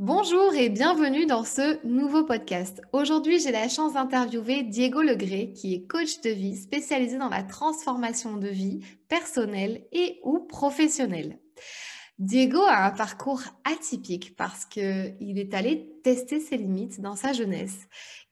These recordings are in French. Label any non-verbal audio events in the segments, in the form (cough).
Bonjour et bienvenue dans ce nouveau podcast. Aujourd'hui, j'ai la chance d'interviewer Diego Legré, qui est coach de vie spécialisé dans la transformation de vie personnelle et ou professionnelle. Diego a un parcours atypique parce qu'il est allé tester ses limites dans sa jeunesse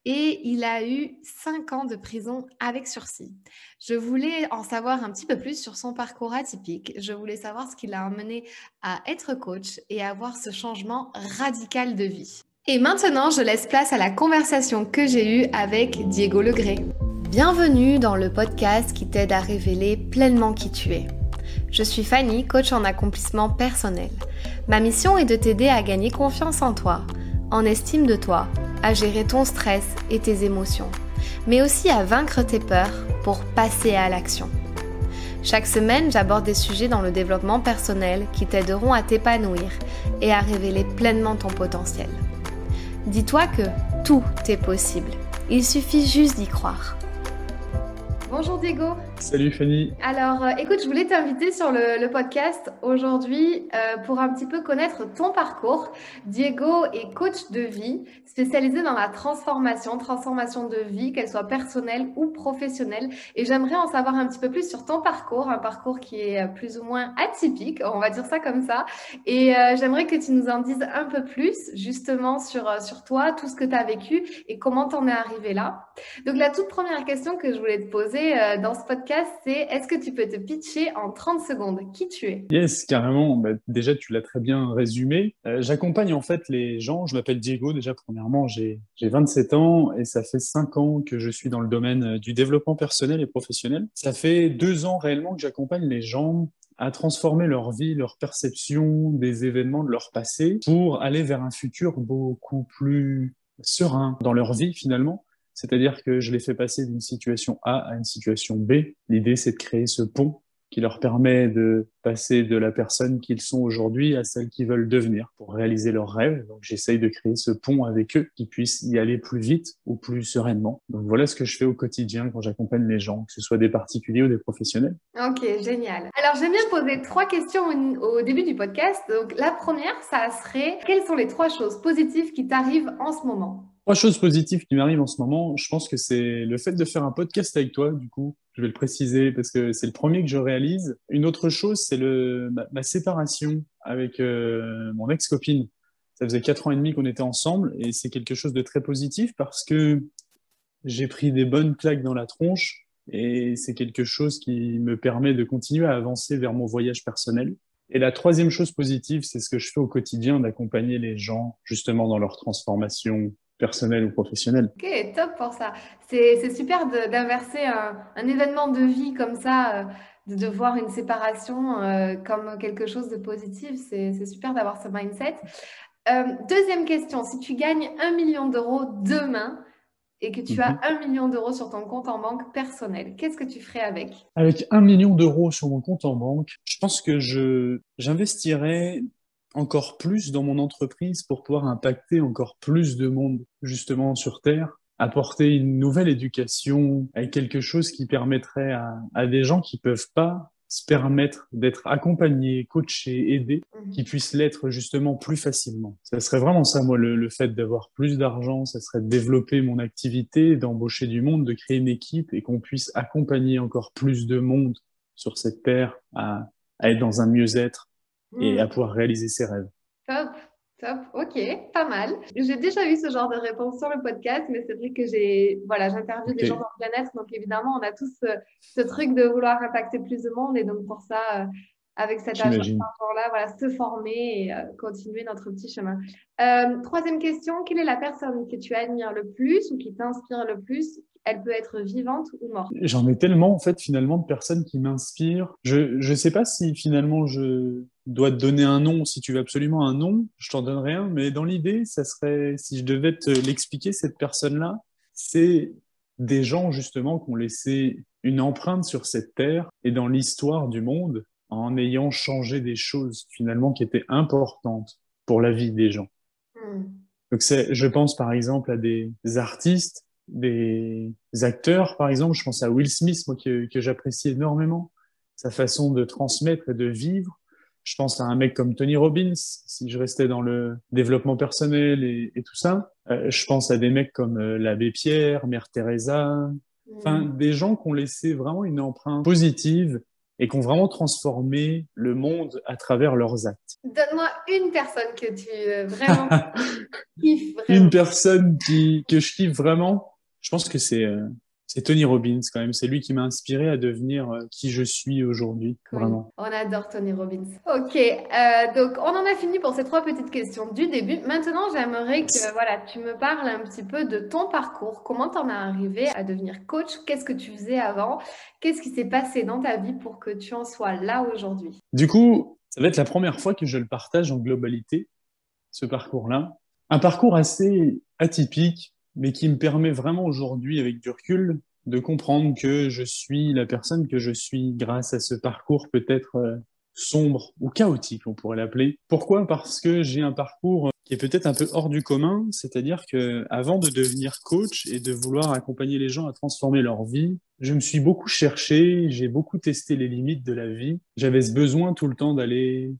et il a eu cinq ans de prison avec sursis. Je voulais en savoir un petit peu plus sur son parcours atypique. Je voulais savoir ce qui l'a amené à être coach et à avoir ce changement radical de vie. Et maintenant, je laisse place à la conversation que j'ai eue avec Diego Legré. Bienvenue dans le podcast qui t'aide à révéler pleinement qui tu es. Je suis Fanny, coach en accomplissement personnel. Ma mission est de t'aider à gagner confiance en toi, en estime de toi à gérer ton stress et tes émotions, mais aussi à vaincre tes peurs pour passer à l'action. Chaque semaine, j'aborde des sujets dans le développement personnel qui t'aideront à t'épanouir et à révéler pleinement ton potentiel. Dis-toi que tout est possible. Il suffit juste d'y croire. Bonjour Diego. Salut Fanny. Alors, euh, écoute, je voulais t'inviter sur le, podcast aujourd'hui euh, pour un petit peu connaître ton parcours. Diego est coach de vie spécialisé dans la transformation, transformation de vie, qu'elle soit personnelle ou professionnelle. Et j'aimerais en savoir un petit peu plus sur ton parcours, un parcours qui est plus ou moins atypique, on va dire ça comme ça. Et euh, j'aimerais que tu nous en dises un peu plus justement sur, sur toi, tout ce que tu as vécu et comment tu en es arrivé là. Donc, la toute première question que je voulais te poser dans ce podcast, c'est est-ce que tu peux te pitcher en 30 secondes? Qui tu es? Yes, carrément. Bah, déjà, tu l'as très bien résumé. Euh, j'accompagne en fait les gens. Je m'appelle Diego. Déjà, premièrement, j'ai 27 ans et ça fait 5 ans que je suis dans le domaine euh, du développement personnel et professionnel. Ça fait 2 ans réellement que j'accompagne les gens à transformer leur vie, leur perception des événements de leur passé pour aller vers un futur beaucoup plus serein dans leur vie finalement c'est-à-dire que je les fais passer d'une situation A à une situation B. L'idée, c'est de créer ce pont qui leur permet de passer de la personne qu'ils sont aujourd'hui à celle qu'ils veulent devenir pour réaliser leurs rêves. Donc j'essaye de créer ce pont avec eux, qu'ils puissent y aller plus vite ou plus sereinement. Donc voilà ce que je fais au quotidien quand j'accompagne les gens, que ce soit des particuliers ou des professionnels. Ok, génial. Alors j'aime bien poser trois questions au début du podcast. Donc la première, ça serait quelles sont les trois choses positives qui t'arrivent en ce moment? Trois choses positives qui m'arrivent en ce moment, je pense que c'est le fait de faire un podcast avec toi, du coup, je vais le préciser parce que c'est le premier que je réalise. Une autre chose, c'est le ma, séparation avec euh, mon ex-copine. Ça faisait quatre ans et demi qu'on était ensemble et c'est quelque chose de très positif parce que j'ai pris des bonnes claques dans la tronche et c'est quelque chose qui me permet de continuer à avancer vers mon voyage personnel. Et la troisième chose positive, c'est ce que je fais au quotidien, d'accompagner les gens justement dans leur transformation personnel ou professionnel. Ok, top pour ça. C'est super d'inverser un, un, événement de vie comme ça, euh, de, voir une séparation euh, comme quelque chose de positif. C'est super d'avoir ce mindset. Euh, deuxième question, si tu gagnes un million d'euros demain et que tu as mhm. un million d'euros sur ton compte en banque personnel, qu'est-ce que tu ferais avec? Avec un million d'euros sur mon compte en banque, je pense que je j'investirais encore plus dans mon entreprise pour pouvoir impacter encore plus de monde justement sur Terre, apporter une nouvelle éducation avec quelque chose qui permettrait à, des gens qui peuvent pas se permettre d'être accompagnés, coachés, aidés, mhm. qui puissent l'être justement plus facilement. Ça serait vraiment ça, moi, le, le fait d'avoir plus d'argent, ça serait de développer mon activité, d'embaucher du monde, de créer une équipe et qu'on puisse accompagner encore plus de monde sur cette terre à, à être dans un mieux-être, et hmm. à pouvoir réaliser ses rêves. Top, top, ok, pas mal. J'ai déjà eu ce genre de réponse sur le podcast, mais c'est vrai que j'ai, voilà, j'interviewe des gens dans le bien-être, donc évidemment, on a tous ce, truc de vouloir impacter plus de monde, et donc pour ça, euh, avec cet argent-là, voilà, se former et euh, continuer notre petit chemin. Euh, troisième question, quelle est la personne que tu admires le plus ou qui t'inspire le plus? Elle peut être vivante ou morte. J'en ai tellement, en fait, finalement, de personnes qui m'inspirent. Je ne sais pas si finalement je dois te donner un nom, si tu veux absolument un nom, je t'en donne rien, mais dans l'idée, ça serait, si je devais te l'expliquer, cette personne-là, c'est des gens, justement, qui ont laissé une empreinte sur cette terre et dans l'histoire du monde en ayant changé des choses, finalement, qui étaient importantes pour la vie des gens. Hmm. Donc, je pense par exemple à des artistes des acteurs, par exemple. Je pense à Will Smith, moi, que, que j'apprécie énormément. Sa façon de transmettre et de vivre. Je pense à un mec comme Tony Robbins, si je restais dans le développement personnel et, tout ça. Euh, je pense à des mecs comme euh, l'abbé Pierre, Mère Teresa, enfin mm. des gens qui ont laissé vraiment une empreinte positive et qui ont vraiment transformé le monde à travers leurs actes. Donne-moi une personne que tu euh, vraiment (laughs) kiffes. Vraiment. Une personne qui, que je kiffe vraiment. Je pense que c'est euh, c'est Tony Robbins quand même. C'est lui qui m'a inspiré à devenir euh, qui je suis aujourd'hui, vraiment. On adore Tony Robbins. Ok, euh, donc on en a fini pour ces trois petites questions du début. Maintenant, j'aimerais que voilà, tu me parles un petit peu de ton parcours. Comment tu en es arrivé à devenir coach? Qu'est-ce que tu faisais avant? Qu'est-ce qui s'est passé dans ta vie pour que tu en sois là aujourd'hui? Du coup, ça va être la première fois que je le partage en globalité, ce parcours-là. Un parcours assez atypique mais qui me permet vraiment aujourd'hui, avec du recul, de comprendre que je suis la personne que je suis grâce à ce parcours peut-être euh, sombre ou chaotique, on pourrait l'appeler. Pourquoi? Parce que j'ai un parcours qui est peut-être un peu hors du commun, c'est-à-dire que avant de devenir coach et de vouloir accompagner les gens à transformer leur vie, je me suis beaucoup cherché, j'ai beaucoup testé les limites de la vie. J'avais ce besoin tout le temps d'aller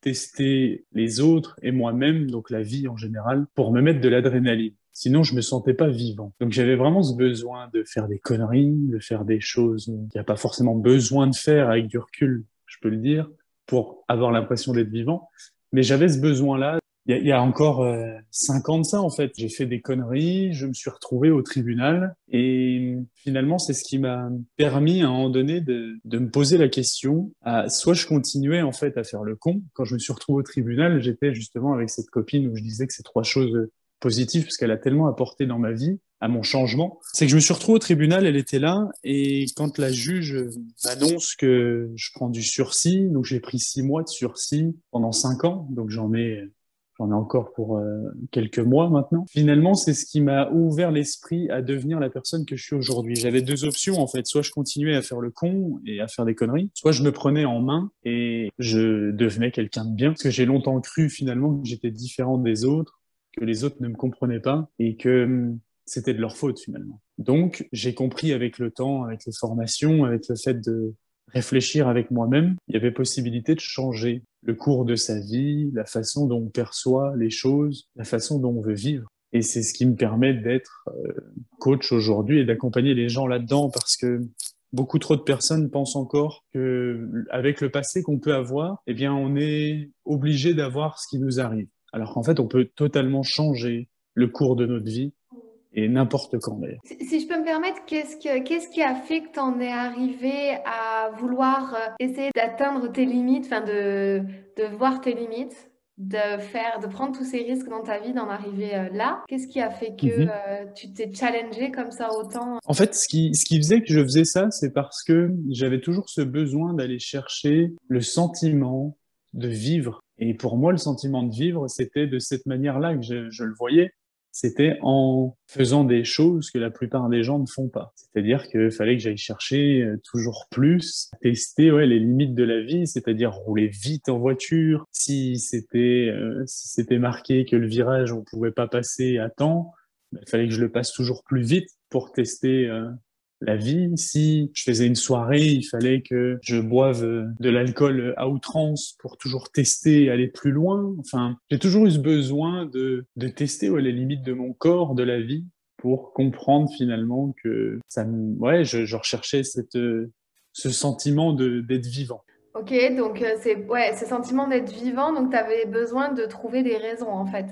tester les autres et moi-même, donc la vie en général, pour me mettre de l'adrénaline. Sinon, je me sentais pas vivant. Donc, j'avais vraiment ce besoin de faire des conneries, de faire des choses qu'il n'y a pas forcément besoin de faire avec du recul, je peux le dire, pour avoir l'impression d'être vivant. Mais j'avais ce besoin-là. Il y, a encore euh, cinq ans de ça, en fait. J'ai fait des conneries, je me suis retrouvé au tribunal. Et finalement, c'est ce qui m'a permis à un moment donné de, de me poser la question. À, soit je continuais, en fait, à faire le con. Quand je me suis retrouvé au tribunal, j'étais justement avec cette copine où je disais que ces trois choses positive parce qu'elle a tellement apporté dans ma vie, à mon changement. C'est que je me suis retrouvé au tribunal, elle était là, et quand la juge m'annonce que je prends du sursis, donc j'ai pris six mois de sursis pendant cinq ans, donc j'en ai j'en ai encore pour euh, quelques mois maintenant. Finalement, c'est ce qui m'a ouvert l'esprit à devenir la personne que je suis aujourd'hui. J'avais deux options en fait, soit je continuais à faire le con et à faire des conneries, soit je me prenais en main et je devenais quelqu'un de bien parce que j'ai longtemps cru finalement que j'étais différent des autres que les autres ne me comprenaient pas et que hum, c'était de leur faute finalement. Donc, j'ai compris avec le temps, avec les formations, avec le fait de réfléchir avec moi-même, il y avait possibilité de changer le cours de sa vie, la façon dont on perçoit les choses, la façon dont on veut vivre. Et c'est ce qui me permet d'être euh, coach aujourd'hui et d'accompagner les gens là-dedans parce que beaucoup trop de personnes pensent encore que avec le passé qu'on peut avoir, eh bien, on est obligé d'avoir ce qui nous arrive. Alors qu'en fait, on peut totalement changer le cours de notre vie et n'importe quand d'ailleurs. Si, je peux me permettre, qu'est-ce, qui a fait que tu en es arrivé à vouloir euh, essayer d'atteindre tes limites, enfin de, voir tes limites de faire, de prendre tous ces risques dans ta vie, d'en arriver euh, là? Qu'est-ce qui a fait que mhm. euh, tu t'es challengé comme ça autant? En fait, ce qui, ce qui faisait que je faisais ça, c'est parce que j'avais toujours ce besoin d'aller chercher le sentiment de vivre et pour moi, le sentiment de vivre, c'était de cette manière-là que je, le voyais. C'était en faisant des choses que la plupart des gens ne font pas. C'est-à-dire qu'il fallait que j'aille chercher euh, toujours plus, tester les limites de la vie, c'est-à-dire rouler vite en voiture. Si c'était euh, si c'était marqué que le virage on pouvait pas passer à temps, il fallait que je le passe toujours plus vite pour tester euh, la vie. Si je faisais une soirée, il fallait que je boive de l'alcool à outrance pour toujours tester, aller plus loin. Enfin, j'ai toujours eu ce besoin de, de tester les limites de mon corps, de la vie, pour comprendre finalement que ça ouais, je, je recherchais cette, ce sentiment d'être vivant. Ok, donc euh, c'est ouais, ce sentiment d'être vivant, donc tu avais besoin de trouver des raisons en fait.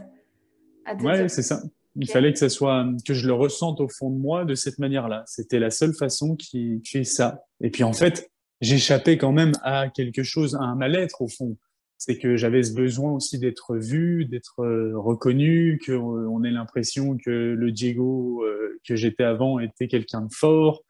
Ouais, c'est ça. Il fallait que ça soit, que je le ressente au fond de moi de cette manière-là. C'était la seule façon qui fait ça. Et puis en fait, j'échappais quand même à quelque chose, à un mal-être au fond. C'est que j'avais ce besoin aussi d'être vu, d'être euh, reconnu, qu'on ait l'impression que le Diego euh, que j'étais avant était quelqu'un de fort,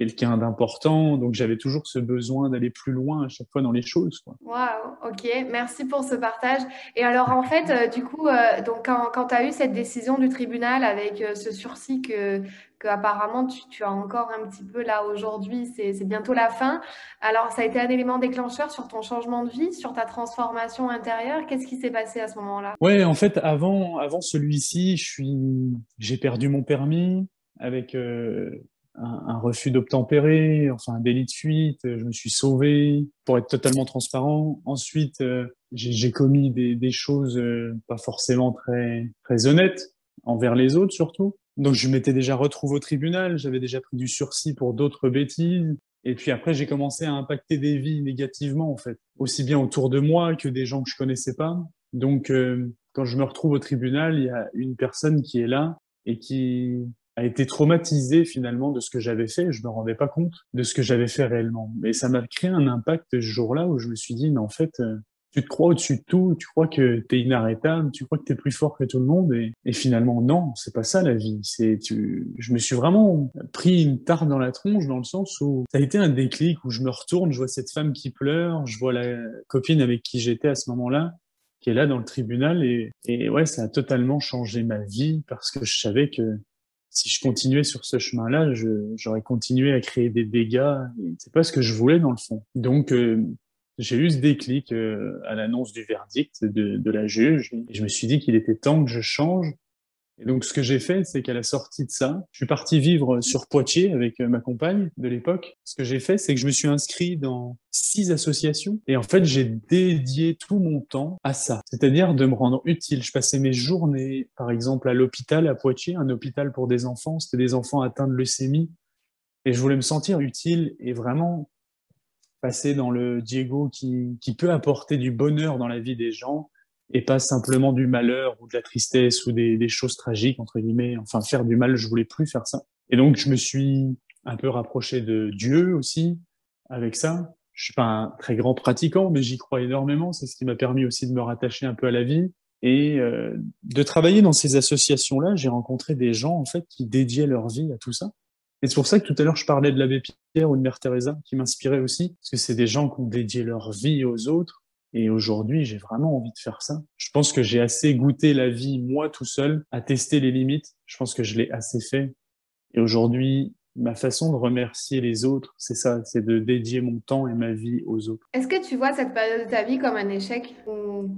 quelqu'un d'important. Donc j'avais toujours ce besoin d'aller plus loin à chaque fois dans les choses. Waouh, ok, merci pour ce partage. Et alors en fait, euh, du coup, euh, donc quand, quand tu as eu cette décision du tribunal avec euh, ce sursis que, que apparemment tu, tu, as encore un petit peu là aujourd'hui, c'est bientôt la fin. Alors ça a été un élément déclencheur sur ton changement de vie, sur ta transformation intérieure. Qu'est-ce qui s'est passé à ce moment-là? Ouais, en fait, avant, avant celui-ci, j'ai perdu mon permis avec un, refus d'obtempérer, enfin un délit de fuite. Je me suis sauvé pour être totalement transparent. Ensuite, euh, j'ai commis des, des choses euh, pas forcément très très honnêtes envers les autres surtout. Donc je m'étais déjà retrouvé au tribunal, j'avais déjà pris du sursis pour d'autres bêtises. Et puis après, j'ai commencé à impacter des vies négativement, en fait, aussi bien autour de moi que des gens que je connaissais pas. Donc, euh, quand je me retrouve au tribunal, il y a une personne qui est là et qui a été traumatisée finalement de ce que j'avais fait. Je me rendais pas compte de ce que j'avais fait réellement. Mais ça m'a créé un impact ce jour-là où je me suis dit, mais en fait, euh, tu te crois au-dessus de tout, tu crois que tu es inarrêtable, tu crois que tu es plus fort que tout le monde et, finalement non, c'est pas ça la vie. C'est tu je me suis vraiment pris une tarte dans la tronche dans le sens où ça a été un déclic où je me retourne, je vois cette femme qui pleure, je vois la copine avec qui j'étais à ce moment-là qui est là dans le tribunal et ouais, ça a totalement changé ma vie parce que je savais que si je continuais sur ce chemin-là, j'aurais continué à créer des dégâts. C'est pas ce que je voulais dans le fond. Donc, euh, j'ai eu ce déclic euh, à l'annonce du verdict de, de, la juge. Et je me suis dit qu'il était temps que je change. Et donc, ce que j'ai fait, c'est qu'à la sortie de ça, je suis parti vivre sur Poitiers avec euh, ma compagne de l'époque. Ce que j'ai fait, c'est que je me suis inscrit dans six associations. Et en fait, j'ai dédié tout mon temps à ça. C'est-à-dire de me rendre utile. Je passais mes journées, par exemple, à l'hôpital à Poitiers, un hôpital pour des enfants. C'était des enfants atteints de leucémie. Et je voulais me sentir utile et vraiment passer dans le Diego qui, qui peut apporter du bonheur dans la vie des gens et pas simplement du malheur ou de la tristesse ou des, choses tragiques, entre guillemets. Enfin, faire du mal, je voulais plus faire ça. Et donc, je me suis un peu rapproché de Dieu aussi avec ça. Je suis pas un très grand pratiquant, mais j'y crois énormément. C'est ce qui m'a permis aussi de me rattacher un peu à la vie. Et euh, de travailler dans ces associations-là, j'ai rencontré des gens, en fait, qui dédiaient leur vie à tout ça. Et c'est pour ça que tout à l'heure, je parlais de l'abbé Pierre ou de Mère Teresa, qui m'inspirait aussi, parce que c'est des gens qui ont dédié leur vie aux autres. Et aujourd'hui, j'ai vraiment envie de faire ça. Je pense que j'ai assez goûté la vie, moi tout seul, à tester les limites. Je pense que je l'ai assez fait. Et aujourd'hui, ma façon de remercier les autres, c'est ça, c'est de dédier mon temps et ma vie aux autres. Est-ce que tu vois cette période de ta vie comme un échec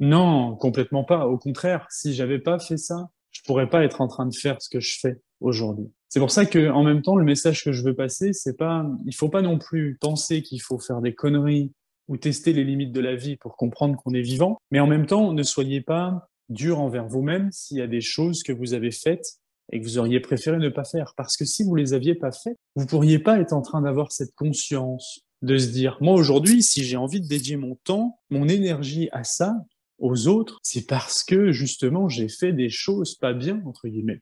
Non, complètement pas. Au contraire, si j'avais pas fait ça, je pourrais pas être en train de faire ce que je fais aujourd'hui. C'est pour ça que, en même temps, le message que je veux passer, c'est pas, il faut pas non plus penser qu'il faut faire des conneries ou tester les limites de la vie pour comprendre qu'on est vivant, mais en même temps, ne soyez pas dur envers vous-même s'il y a des choses que vous avez faites et que vous auriez préféré ne pas faire. Parce que si vous les aviez pas faites, vous pourriez pas être en train d'avoir cette conscience de se dire, moi aujourd'hui, si j'ai envie de dédier mon temps, mon énergie à ça, aux autres, c'est parce que justement j'ai fait des choses pas bien, entre guillemets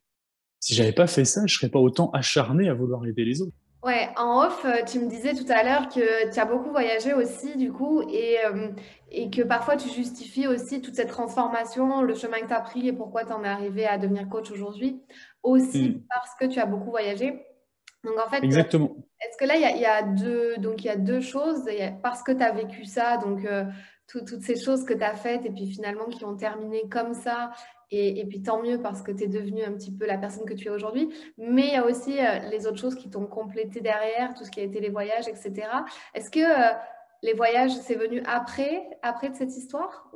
si j'avais pas fait ça, je serais pas autant acharné à vouloir aider les autres. Ouais, en off, euh, tu me disais tout à l'heure que tu as beaucoup voyagé aussi, du coup, et, euh, et que parfois tu justifies aussi toute cette transformation, le chemin que tu as pris et pourquoi tu en es arrivé à devenir coach aujourd'hui, aussi hmm. parce que tu as beaucoup voyagé. Donc en fait, Exactement. est-ce que là, il y a, y a, deux, donc il y a deux choses, parce que tu as vécu ça, donc euh, toutes ces choses que tu as faites et puis finalement qui ont terminé comme ça et, puis tant mieux parce que tu es devenue un petit peu la personne que tu es aujourd'hui. Mais il y a aussi euh, les autres choses qui t'ont complété derrière, tout ce qui a été les voyages, etc. Est-ce que euh, les voyages, c'est venu après, après de cette histoire.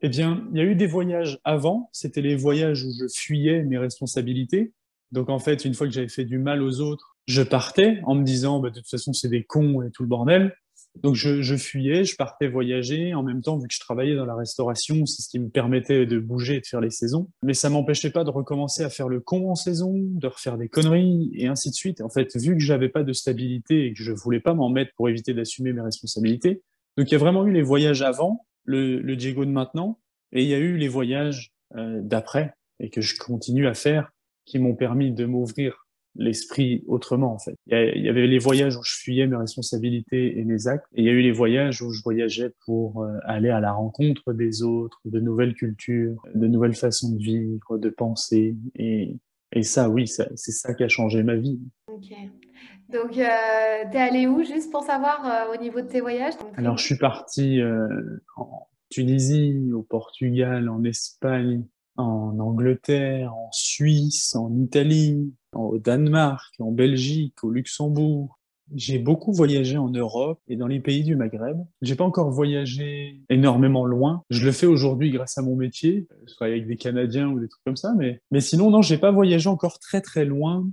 Eh bien, il y a eu des voyages avant. C'était les voyages où je fuyais mes responsabilités. Donc en fait, une fois que j'avais fait du mal aux autres, je partais en me disant, bah, de toute façon, c'est des cons et tout le bordel. Donc je, je, fuyais, je partais voyager. En même temps, vu que je travaillais dans la restauration, c'est ce qui me permettait de bouger et de faire les saisons. Mais ça m'empêchait pas de recommencer à faire le con en saison, de refaire des conneries et ainsi de suite. En fait, vu que j'avais pas de stabilité et que je voulais pas m'en mettre pour éviter d'assumer mes responsabilités, donc il y a vraiment eu les voyages avant, le, le Diego de maintenant, et il y a eu les voyages euh, d'après et que je continue à faire qui m'ont permis de m'ouvrir l'esprit autrement en fait. Il y, avait les voyages où je fuyais mes responsabilités et mes actes, et il y a eu les voyages où je voyageais pour euh, aller à la rencontre des autres, de nouvelles cultures, de nouvelles façons de vivre, de penser, et, et ça, oui, c'est ça qui a changé ma vie. Ok. Donc, euh, t'es allé où juste pour savoir euh, au niveau de tes voyages? Alors, je suis parti euh, en Tunisie, au Portugal, en Espagne, en Angleterre, en Suisse, en Italie, au Danemark, en Belgique, au Luxembourg. J'ai beaucoup voyagé en Europe et dans les pays du Maghreb. J'ai pas encore voyagé énormément loin. Je le fais aujourd'hui grâce à mon métier, soit avec des Canadiens ou des trucs comme ça, mais, mais sinon, non, j'ai pas voyagé encore très très loin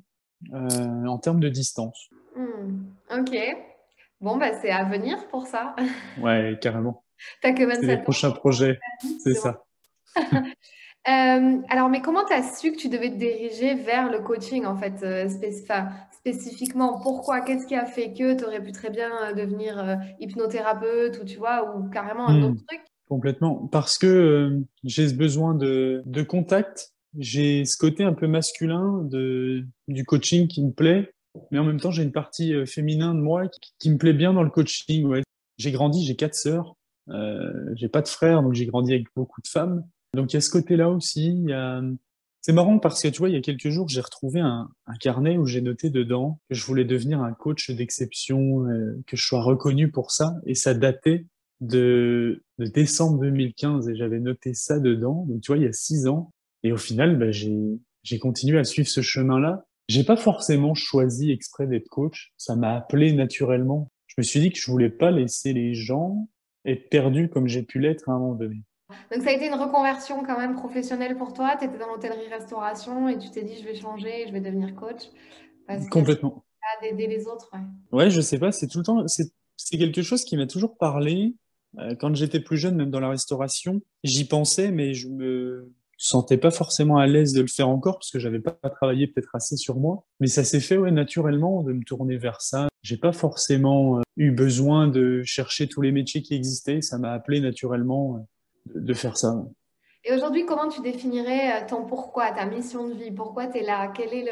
euh, en termes de distance. Hmm, ok. Bon, bah, c'est à venir pour ça. Ouais, carrément. T'as que 27 C'est les prochains projets, c'est ça. (laughs) Euh, alors, mais comment tu as su que tu devais te diriger vers le coaching, en fait, euh, spécifiquement? Pourquoi? Qu'est-ce qui a fait que tu aurais pu très bien euh, devenir hypnothérapeute ou tu vois, ou carrément un autre hmm. truc? Complètement. Parce que j'ai ce besoin de, de contact, j'ai ce côté un peu masculin de, du coaching qui me plaît, mais en même temps, j'ai une partie féminin de moi qui, me plaît bien dans le coaching. Ouais. J'ai grandi, j'ai quatre sœurs, euh, j'ai pas de frères, donc j'ai grandi avec beaucoup de femmes. Donc il y a ce côté-là aussi. C'est marrant parce que tu vois, il y a quelques jours, j'ai retrouvé un, carnet où j'ai noté dedans que je voulais devenir un coach d'exception, euh, que je sois reconnu pour ça. Et ça datait de, décembre 2015 et j'avais noté ça dedans. Donc tu vois, il y a six ans. Et au final, bah, j'ai continué à suivre ce chemin-là. J'ai pas forcément choisi exprès d'être coach. Ça m'a appelé naturellement. Je me suis dit que je voulais pas laisser les gens être perdus comme j'ai pu l'être à un moment donné. Donc ça a été une reconversion quand même professionnelle pour toi. Tu étais dans l'hôtellerie-restauration et tu t'es dit je vais changer, je vais devenir coach. Complètement. D'aider les autres. Ouais. ouais, je sais pas, c'est tout le temps, c'est quelque chose qui m'a toujours parlé. Euh, quand j'étais plus jeune, même dans la restauration, j'y pensais, mais je me sentais pas forcément à l'aise de le faire encore parce que j'avais pas travaillé peut-être assez sur moi. Mais ça s'est fait ouais, naturellement de me tourner vers ça. J'ai pas forcément euh, eu besoin de chercher tous les métiers qui existaient. Ça m'a appelé naturellement euh, de faire ça. Et aujourd'hui, comment tu définirais euh, ton pourquoi, ta mission de vie? Pourquoi tu es là? Quel est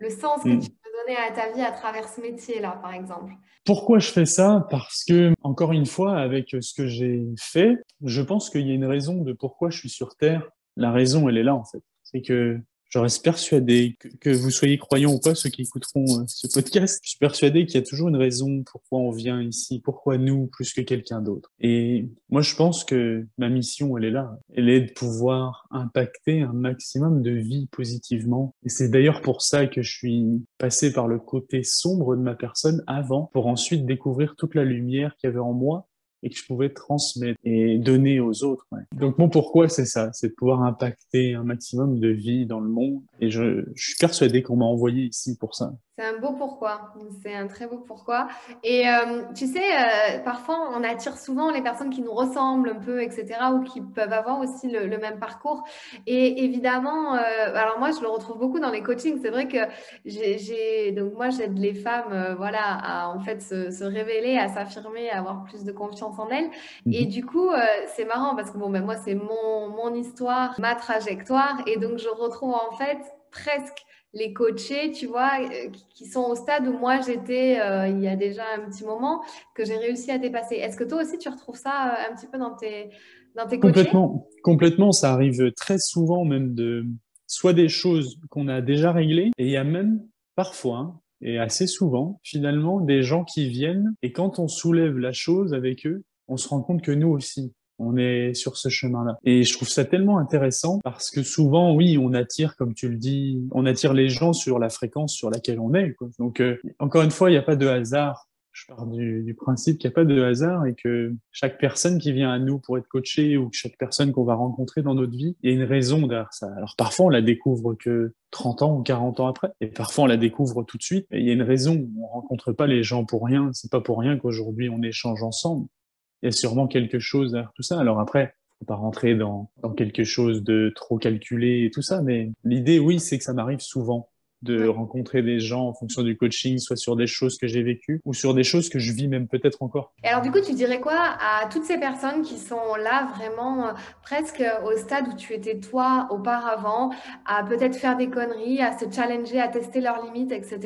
le, sens que hmm. tu peux donner à ta vie à travers ce métier-là, par exemple? Pourquoi je fais ça? Parce que, encore une fois, avec ce que j'ai fait, je pense qu'il y a une raison de pourquoi je suis sur Terre. La raison, elle est là, en fait. C'est que je reste persuadé que, vous soyez croyant ou pas, ceux qui écouteront euh, ce podcast, je suis persuadé qu'il y a toujours une raison pourquoi on vient ici, pourquoi nous plus que quelqu'un d'autre. Et moi, je pense que ma mission, elle est là. Elle est de pouvoir impacter un maximum de vie positivement. Et c'est d'ailleurs pour ça que je suis passé par le côté sombre de ma personne avant, pour ensuite découvrir toute la lumière qu'il y avait en moi et que je pouvais transmettre et donner aux autres. Donc mon pourquoi, c'est ça, c'est de pouvoir impacter un maximum de vie dans le monde. Et je, je suis persuadé qu'on m'a envoyé ici pour ça. C'est un beau pourquoi, c'est un très beau pourquoi. Et euh, tu sais, euh, parfois on attire souvent les personnes qui nous ressemblent un peu, etc., ou qui peuvent avoir aussi le, même parcours. Et évidemment, euh, alors moi je le retrouve beaucoup dans les coachings. C'est vrai que j'ai, donc moi j'aide les femmes, voilà, à en fait se, révéler, à s'affirmer, à avoir plus de confiance en elles. Et mhm. du coup, c'est marrant parce que bon, ben moi c'est mon, mon histoire, ma trajectoire, et donc je retrouve en fait presque les coachés, tu vois, euh, qui sont au stade où moi j'étais euh, il y a déjà un petit moment, que j'ai réussi à dépasser. Est-ce que toi aussi tu retrouves ça euh, un petit peu dans tes, dans tes Complètement, complètement. Ça arrive très souvent même de soit des choses qu'on a déjà réglées, et il y a même parfois, hein, et assez souvent, finalement, des gens qui viennent, et quand on soulève la chose avec eux, on se rend compte que nous aussi, on est sur ce chemin-là. Et je trouve ça tellement intéressant parce que souvent, oui, on attire, comme tu le dis, on attire les gens sur la fréquence sur laquelle on est. Donc, euh, encore une fois, il n'y a pas de hasard. Je pars du, principe qu'il n'y a pas de hasard et que chaque personne qui vient à nous pour être coachée ou chaque personne qu'on va rencontrer dans notre vie, il y a une raison derrière ça. Alors parfois, on la découvre que 30 ans ou 40 ans après. Et parfois, on la découvre tout de suite. Et il y a une raison. On rencontre pas les gens pour rien. C'est pas pour rien qu'aujourd'hui, on échange ensemble il y a sûrement quelque chose derrière tout ça. Alors après, faut pas rentrer dans, dans quelque chose de trop calculé et tout ça, mais l'idée, oui, c'est que ça m'arrive souvent de rencontrer des gens en fonction du coaching, soit sur des choses que j'ai vécues ou sur des choses que je vis même peut-être encore. Et alors du coup, tu dirais quoi à toutes ces personnes qui sont là vraiment euh, presque au stade où tu étais toi auparavant, à peut-être faire des conneries, à se challenger, à tester leurs limites, etc.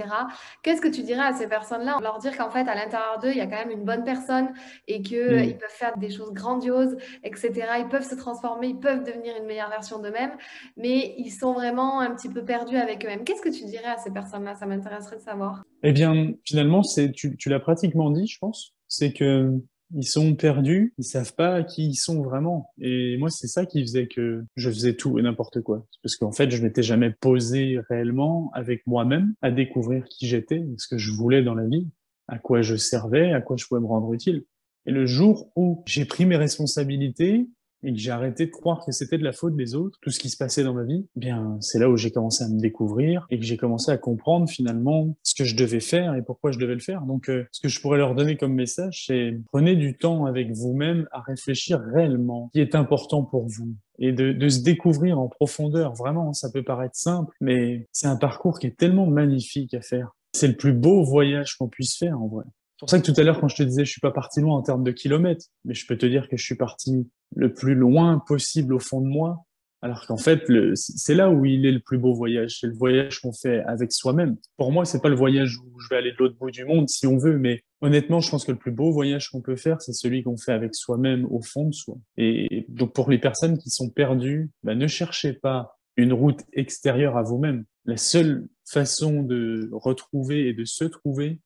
Qu'est-ce que tu dirais à ces personnes-là? Leur dire qu'en fait, à l'intérieur d'eux, il y a quand même une bonne personne et qu'ils mm. peuvent faire des choses grandioses, etc. Ils peuvent se transformer, ils peuvent devenir une meilleure version d'eux-mêmes, mais ils sont vraiment un petit peu perdus avec eux-mêmes. Qu'est-ce que tu dirais à ces personnes-là Ça m'intéresserait de savoir. Eh bien, finalement, c'est, tu, tu l'as pratiquement dit, je pense. C'est que ils sont perdus, ils savent pas qui ils sont vraiment. Et moi, c'est ça qui faisait que je faisais tout et n'importe quoi. Parce qu'en fait, je m'étais jamais posé réellement avec moi-même à découvrir qui j'étais, ce que je voulais dans la vie, à quoi je servais, à quoi je pouvais me rendre utile. Et le jour où j'ai pris mes responsabilités et que j'ai arrêté de croire que c'était de la faute des autres, tout ce qui se passait dans ma vie, eh bien, c'est là où j'ai commencé à me découvrir et que j'ai commencé à comprendre finalement ce que je devais faire et pourquoi je devais le faire. Donc, euh, ce que je pourrais leur donner comme message, c'est prenez du temps avec vous-même à réfléchir réellement ce qui est important pour vous et de, de, se découvrir en profondeur. Vraiment, ça peut paraître simple, mais c'est un parcours qui est tellement magnifique à faire. C'est le plus beau voyage qu'on puisse faire en vrai. C'est pour ça que tout à l'heure, quand je te disais, je suis pas parti loin en termes de kilomètres, mais je peux te dire que je suis parti le plus loin possible au fond de moi. Alors qu'en fait, c'est là où il est le plus beau voyage. C'est le voyage qu'on fait avec soi-même. Pour moi, c'est pas le voyage où je vais aller de l'autre bout du monde si on veut, mais honnêtement, je pense que le plus beau voyage qu'on peut faire, c'est celui qu'on fait avec soi-même au fond de soi. Et donc, pour les personnes qui sont perdues, bah, ne cherchez pas une route extérieure à vous-même. La seule façon de retrouver et de se trouver,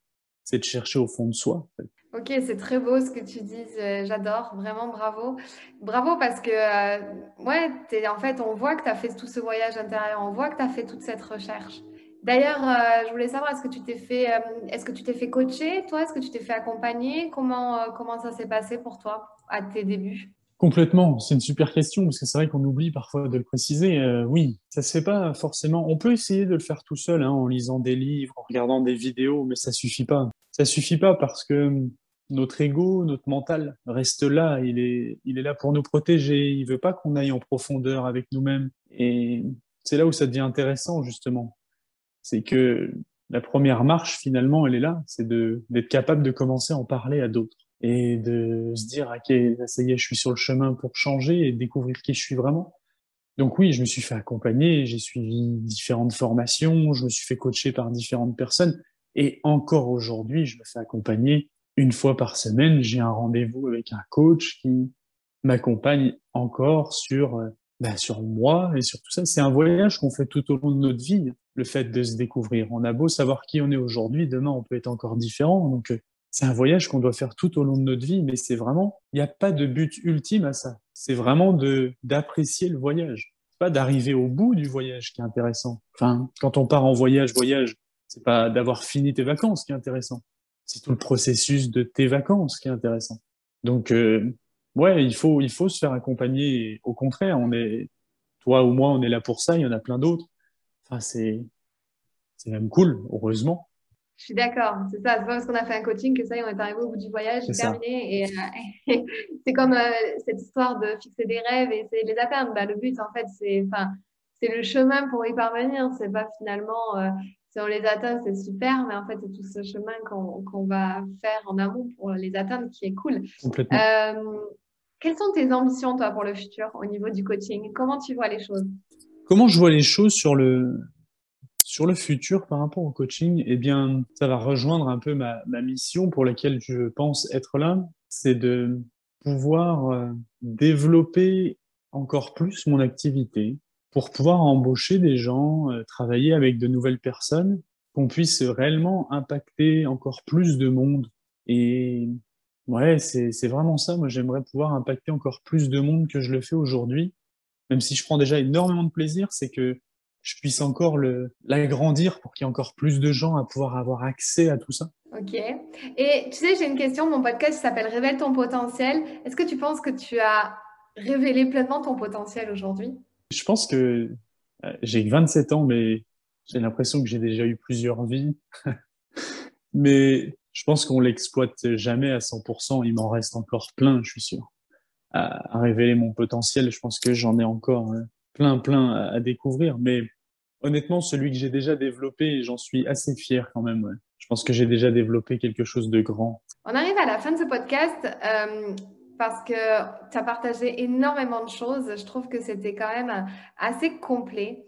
c'est de chercher au fond de soi. Ok, c'est très beau ce que tu dis, euh, j'adore, vraiment bravo. Bravo parce que, euh, ouais, en fait, on voit que tu as fait tout ce voyage intérieur, on voit que tu as fait toute cette recherche. D'ailleurs, euh, je voulais savoir, est-ce que tu t'es fait, est-ce que tu t'es fait coacher, toi? Est-ce que tu t'es fait accompagner? Comment, comment ça s'est passé pour toi à tes débuts? Complètement, c'est une super question parce que c'est vrai qu'on oublie parfois de le préciser. Oui, ça se fait pas forcément. On peut essayer de le faire tout seul, hein, en lisant des livres, en regardant des vidéos, mais ça suffit pas. Ça suffit pas parce que notre ego, notre mental reste là. Il est, il est là pour nous protéger. Il veut pas qu'on aille en profondeur avec nous-mêmes. Et c'est là où ça devient intéressant justement. C'est que la première marche finalement, elle est là. C'est d'être capable de commencer à en parler à d'autres et de se dire, ok, ça y est, je suis sur le chemin pour changer et découvrir qui je suis vraiment. Donc oui, je me suis fait accompagner, j'ai suivi différentes formations, je me suis fait coacher par différentes personnes et encore aujourd'hui, je me fais accompagner une fois par semaine. J'ai un rendez-vous avec un coach qui m'accompagne encore sur euh, ben, sur moi et sur tout ça. C'est un voyage qu'on fait tout au long de notre vie, le fait de se découvrir. On a beau savoir qui on est aujourd'hui, demain on peut être encore différent. Donc euh, c'est un voyage qu'on doit faire tout au long de notre vie, mais c'est vraiment, il n'y a pas de but ultime à ça. C'est vraiment d'apprécier le voyage, pas d'arriver au bout du voyage qui est intéressant. Enfin, quand on part en voyage, voyage, c'est pas d'avoir fini tes vacances qui est intéressant. C'est tout le processus de tes vacances qui est intéressant. Donc, euh, ouais, il faut il faut se faire accompagner. Au contraire, on est, toi ou moi, on est là pour ça. Il y en a plein d'autres. Enfin, c'est c'est même cool, heureusement. Je suis d'accord, c'est ça. C'est pas parce qu'on a fait un coaching que ça y est, on est arrivé au bout du voyage, c'est terminé. Et, euh, (laughs) c'est comme euh, cette histoire de fixer des rêves et essayer de les atteindre. Bah, le but, en fait, c'est, enfin, c'est le chemin pour y parvenir. C'est pas finalement, euh, si on les atteint, c'est super, mais en fait, c'est tout ce chemin qu'on, va faire en amont pour les atteindre qui est cool. Complètement. quelles sont tes ambitions, toi, pour le futur au niveau du coaching? Comment tu vois les choses? Comment je vois les choses sur le, sur le futur, par rapport au coaching, eh bien, ça va rejoindre un peu ma, mission pour laquelle je pense être là, c'est de pouvoir euh, développer encore plus mon activité pour pouvoir embaucher des gens, euh, travailler avec de nouvelles personnes, qu'on puisse réellement impacter encore plus de monde. Et ouais, c'est vraiment ça. Moi, j'aimerais pouvoir impacter encore plus de monde que je le fais aujourd'hui. Même si je prends déjà énormément de plaisir, c'est que je puisse encore l'agrandir pour qu'il y ait encore plus de gens à pouvoir avoir accès à tout ça. Ok. Et tu sais, j'ai une question. Mon podcast s'appelle Révèle ton potentiel. Est-ce que tu penses que tu as révélé pleinement ton potentiel aujourd'hui? Je pense que euh, j'ai 27 ans, mais j'ai l'impression que j'ai déjà eu plusieurs vies. (laughs) mais je pense qu'on l'exploite jamais à 100%. Il m'en reste encore plein, je suis sûr, à, révéler mon potentiel. Je pense que j'en ai encore hein plein, plein à, découvrir. Mais honnêtement, celui que j'ai déjà développé, j'en suis assez fier quand même. Je pense que j'ai déjà développé quelque chose de grand. On arrive à la fin de ce podcast. Euh, parce que tu as partagé énormément de choses. Je trouve que c'était quand même assez complet.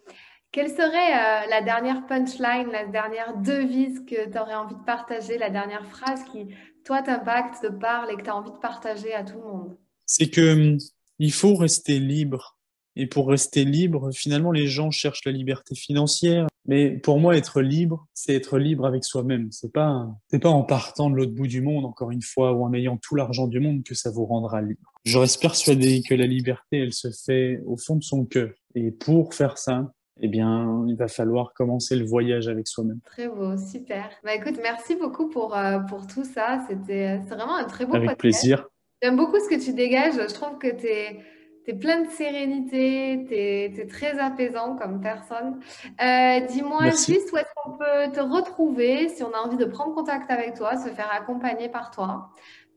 Quelle serait euh, la dernière punchline, la dernière devise que tu aurais envie de partager, la dernière phrase qui, toi, t'impacte, te parle et que tu as envie de partager à tout le monde? C'est que hum, il faut rester libre et pour rester libre, finalement, les gens cherchent la liberté financière. Mais pour moi, être libre, c'est être libre avec soi-même. C'est pas, c'est pas en partant de l'autre bout du monde, encore une fois, ou en ayant tout l'argent du monde que ça vous rendra libre. Je reste persuadé que la liberté, elle se fait au fond de son cœur. Et pour faire ça, eh bien, il va falloir commencer le voyage avec soi-même. Très beau, super. Bah écoute, merci beaucoup pour, euh, pour tout ça. C'était, c'est vraiment un très beau Avec plaisir. J'aime beaucoup ce que tu dégages. Je trouve que tu es Tu es plein de sérénité, tu es, très apaisant comme personne. Euh, dis-moi juste où est-ce qu'on peut te retrouver si on a envie de prendre contact avec toi, se faire accompagner par toi.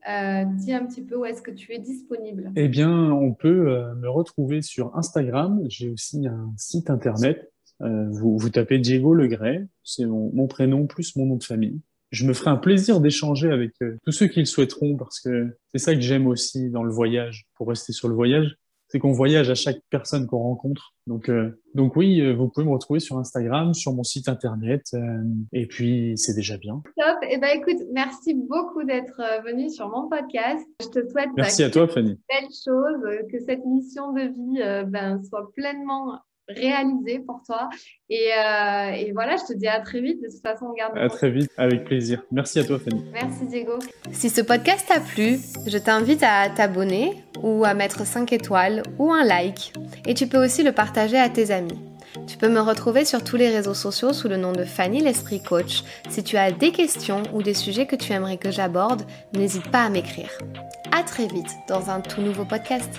Euh, dis un petit peu où est-ce que tu es disponible. Eh bien, on peut euh, me retrouver sur Instagram. J'ai aussi un site internet. vous, vous tapez Diego Legray, c'est mon, prénom plus mon nom de famille je me ferai un plaisir d'échanger avec tous ceux qui le souhaiteront parce que c'est ça que j'aime aussi dans le voyage, pour rester sur le voyage, c'est qu'on voyage à chaque personne qu'on rencontre. Donc, euh, donc oui, euh, vous pouvez me retrouver sur Instagram, sur mon site internet, euh, et puis c'est déjà bien. Top. Et eh ben écoute, merci beaucoup d'être venu sur mon podcast. Je te souhaite merci à toi, Fanny. Belle chose, que cette mission de vie ben, soit pleinement réalisé pour toi. Et, euh, et, voilà, je te dis à très vite. De toute façon, on garde. À très vite, avec plaisir. Merci à toi, Fanny. Merci, Diego. Si ce podcast t'a plu, je t'invite à t'abonner ou à mettre 5 étoiles ou un like. Et tu peux aussi le partager à tes amis. Tu peux me retrouver sur tous les réseaux sociaux sous le nom de Fanny l'Esprit Coach. Si tu as des questions ou des sujets que tu aimerais que j'aborde, n'hésite pas à m'écrire. À très vite dans un tout nouveau podcast.